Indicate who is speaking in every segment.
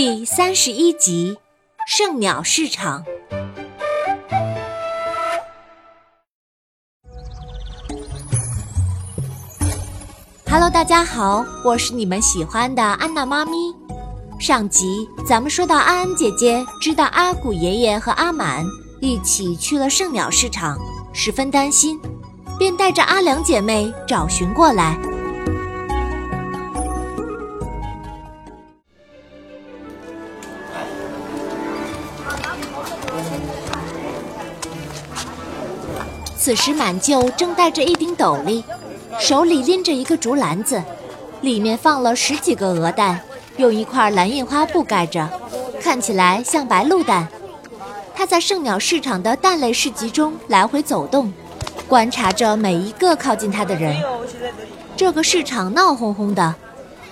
Speaker 1: 第三十一集，圣鸟市场。Hello，大家好，我是你们喜欢的安娜妈咪。上集咱们说到，安安姐姐知道阿古爷爷和阿满一起去了圣鸟市场，十分担心，便带着阿良姐妹找寻过来。此时，满舅正戴着一顶斗笠，手里拎着一个竹篮子，里面放了十几个鹅蛋，用一块蓝印花布盖着，看起来像白鹿蛋。他在圣鸟市场的蛋类市集中来回走动，观察着每一个靠近他的人。这个市场闹哄哄的，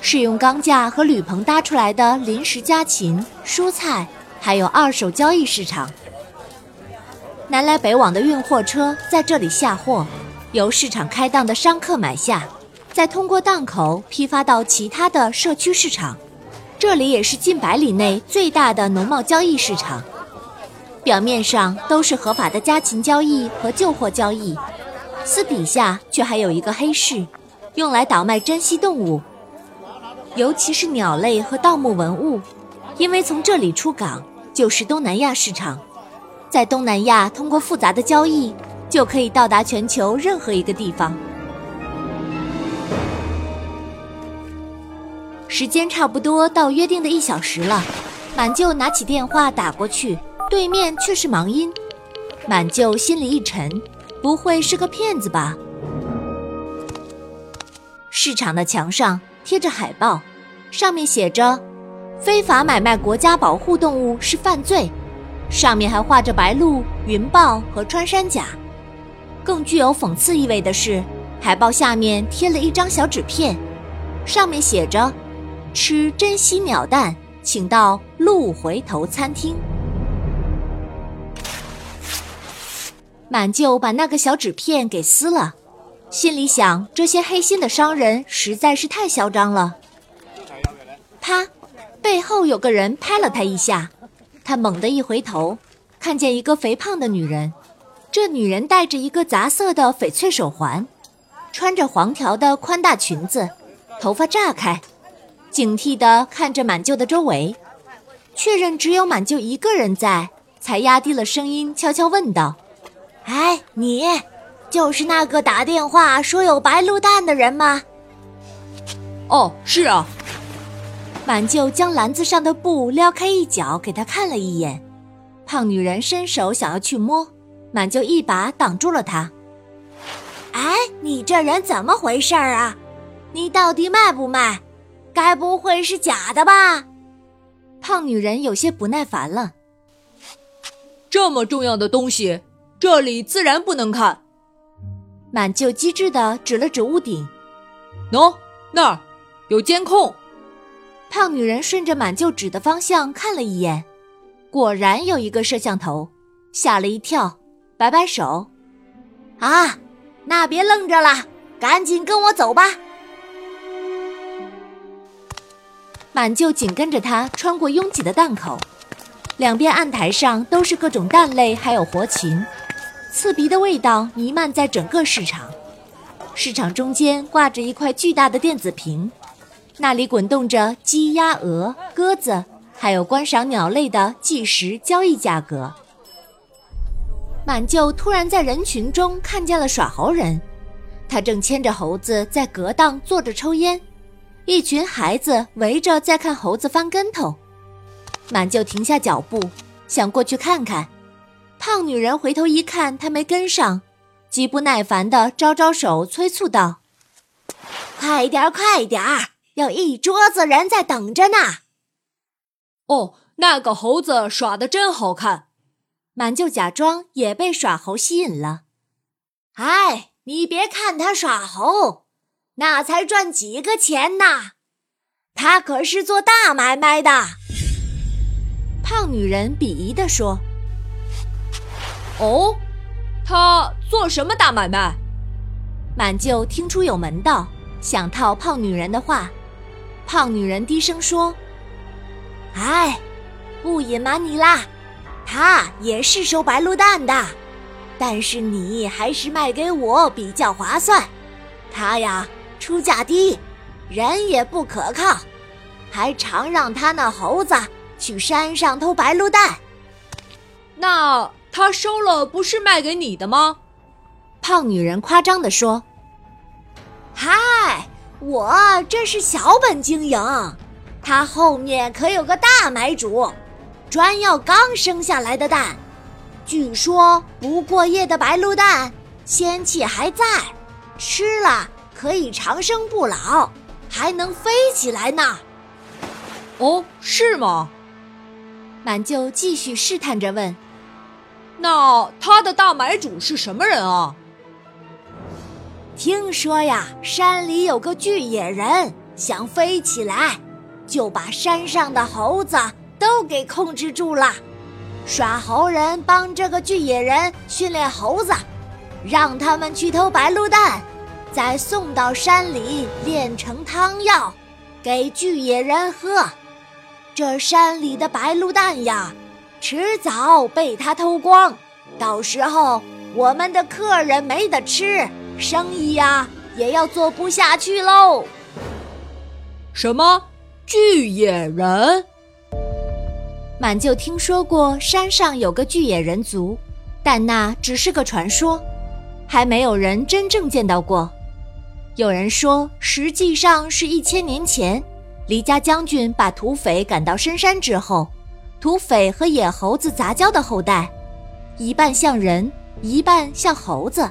Speaker 1: 是用钢架和铝棚搭出来的临时家禽、蔬菜，还有二手交易市场。南来北往的运货车在这里下货，由市场开档的商客买下，再通过档口批发到其他的社区市场。这里也是近百里内最大的农贸交易市场。表面上都是合法的家禽交易和旧货交易，私底下却还有一个黑市，用来倒卖珍稀动物，尤其是鸟类和盗墓文物。因为从这里出港就是东南亚市场。在东南亚，通过复杂的交易，就可以到达全球任何一个地方。时间差不多到约定的一小时了，满舅拿起电话打过去，对面却是忙音。满舅心里一沉，不会是个骗子吧？市场的墙上贴着海报，上面写着：“非法买卖国家保护动物是犯罪。”上面还画着白鹭、云豹和穿山甲。更具有讽刺意味的是，海报下面贴了一张小纸片，上面写着：“吃珍稀鸟蛋，请到鹿回头餐厅。”满舅把那个小纸片给撕了，心里想：这些黑心的商人实在是太嚣张了。啪，背后有个人拍了他一下。他猛地一回头，看见一个肥胖的女人。这女人戴着一个杂色的翡翠手环，穿着黄条的宽大裙子，头发炸开，警惕地看着满舅的周围，确认只有满舅一个人在，才压低了声音，悄悄问道：“哎，你就是那个打电话说有白鹿蛋的人吗？”“
Speaker 2: 哦，是啊。”
Speaker 1: 满舅将篮子上的布撩开一角，给他看了一眼。胖女人伸手想要去摸，满舅一把挡住了她。哎，你这人怎么回事儿啊？你到底卖不卖？该不会是假的吧？胖女人有些不耐烦了。
Speaker 2: 这么重要的东西，这里自然不能看。
Speaker 1: 满舅机智的指了指屋顶，
Speaker 2: 喏，那儿有监控。
Speaker 1: 胖女人顺着满舅指的方向看了一眼，果然有一个摄像头，吓了一跳，摆摆手：“啊，那别愣着了，赶紧跟我走吧。”满舅紧跟着他穿过拥挤的档口，两边案台上都是各种蛋类，还有活禽，刺鼻的味道弥漫在整个市场。市场中间挂着一块巨大的电子屏。那里滚动着鸡、鸭、鹅、鸽子，还有观赏鸟类的计时交易价格。满舅突然在人群中看见了耍猴人，他正牵着猴子在隔档坐着抽烟，一群孩子围着在看猴子翻跟头。满舅停下脚步，想过去看看。胖女人回头一看，他没跟上，极不耐烦地招招手，催促道：“快点儿，快点儿！”有一桌子人在等着呢。
Speaker 2: 哦，那个猴子耍的真好看。
Speaker 1: 满就假装也被耍猴吸引了。哎，你别看他耍猴，那才赚几个钱呐！他可是做大买卖的。胖女人鄙夷地说：“
Speaker 2: 哦，他做什么大买卖？”
Speaker 1: 满舅听出有门道，想套胖女人的话。胖女人低声说：“哎，不隐瞒你啦，他也是收白鹿蛋的，但是你还是卖给我比较划算。他呀，出价低，人也不可靠，还常让他那猴子去山上偷白鹿蛋。
Speaker 2: 那他收了不是卖给你的吗？
Speaker 3: 胖女人夸张地说：“
Speaker 1: 嗨，我这是小本经营，他后面可有个大买主，专要刚生下来的蛋。据说不过夜的白鹿蛋仙气还在，吃了可以长生不老，还能飞起来呢。
Speaker 2: 哦，是吗？”
Speaker 3: 满舅继续试探着问。
Speaker 2: 那他的大买主是什么人啊？
Speaker 1: 听说呀，山里有个巨野人想飞起来，就把山上的猴子都给控制住了。耍猴人帮这个巨野人训练猴子，让他们去偷白鹿蛋，再送到山里炼成汤药，给巨野人喝。这山里的白鹿蛋呀。迟早被他偷光，到时候我们的客人没得吃，生意呀也要做不下去喽。
Speaker 2: 什么巨野人？
Speaker 3: 满就听说过山上有个巨野人族，但那只是个传说，还没有人真正见到过。有人说，实际上是一千年前，黎家将军把土匪赶到深山之后。土匪和野猴子杂交的后代，一半像人，一半像猴子。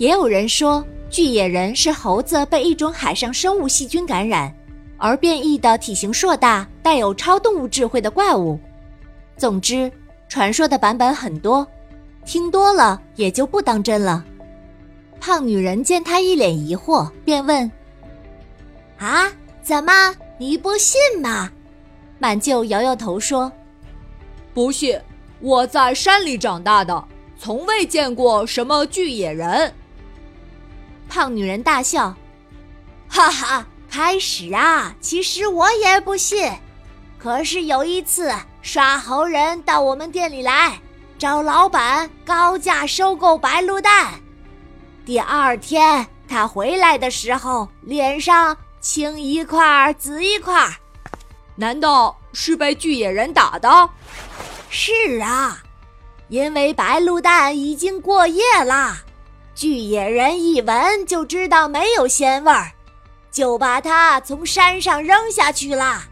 Speaker 3: 也有人说，巨野人是猴子被一种海上生物细菌感染而变异的体型硕大、带有超动物智慧的怪物。总之，传说的版本很多，听多了也就不当真了。胖女人见他一脸疑惑，便问：“
Speaker 1: 啊，怎么你不信吗？”
Speaker 3: 满舅摇摇头说：“
Speaker 2: 不信，我在山里长大的，从未见过什么巨野人。”
Speaker 3: 胖女人大笑：“
Speaker 1: 哈哈，开始啊，其实我也不信。可是有一次，耍猴人到我们店里来，找老板高价收购白鹿蛋。第二天他回来的时候，脸上青一块紫一块。”
Speaker 2: 难道是被巨野人打的？
Speaker 1: 是啊，因为白鹿蛋已经过夜了，巨野人一闻就知道没有鲜味儿，就把它从山上扔下去了。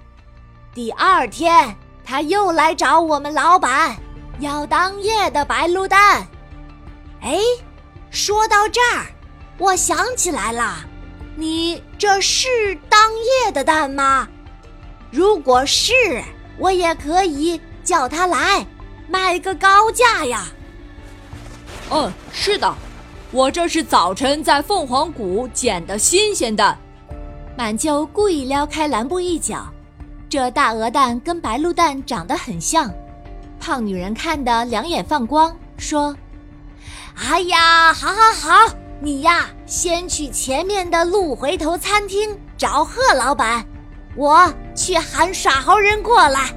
Speaker 1: 第二天，他又来找我们老板要当夜的白鹿蛋。哎，说到这儿，我想起来了，你这是当夜的蛋吗？如果是，我也可以叫他来，卖个高价呀。
Speaker 2: 嗯，是的，我这是早晨在凤凰谷捡的新鲜蛋。
Speaker 3: 满舅故意撩开蓝布一角，这大鹅蛋跟白鹿蛋长得很像。胖女人看得两眼放光，说：“
Speaker 1: 哎呀，好好好，你呀，先去前面的鹿回头餐厅找贺老板。”我去喊耍猴人过来。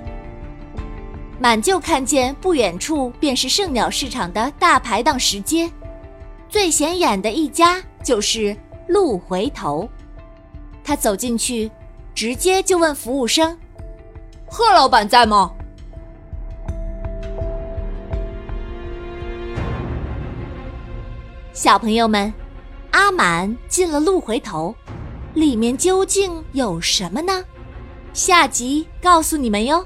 Speaker 3: 满舅看见不远处便是圣鸟市场的大排档石阶，最显眼的一家就是鹿回头。他走进去，直接就问服务生：“
Speaker 2: 贺老板在吗？”
Speaker 3: 小朋友们，阿满进了鹿回头，里面究竟有什么呢？下集告诉你们哟。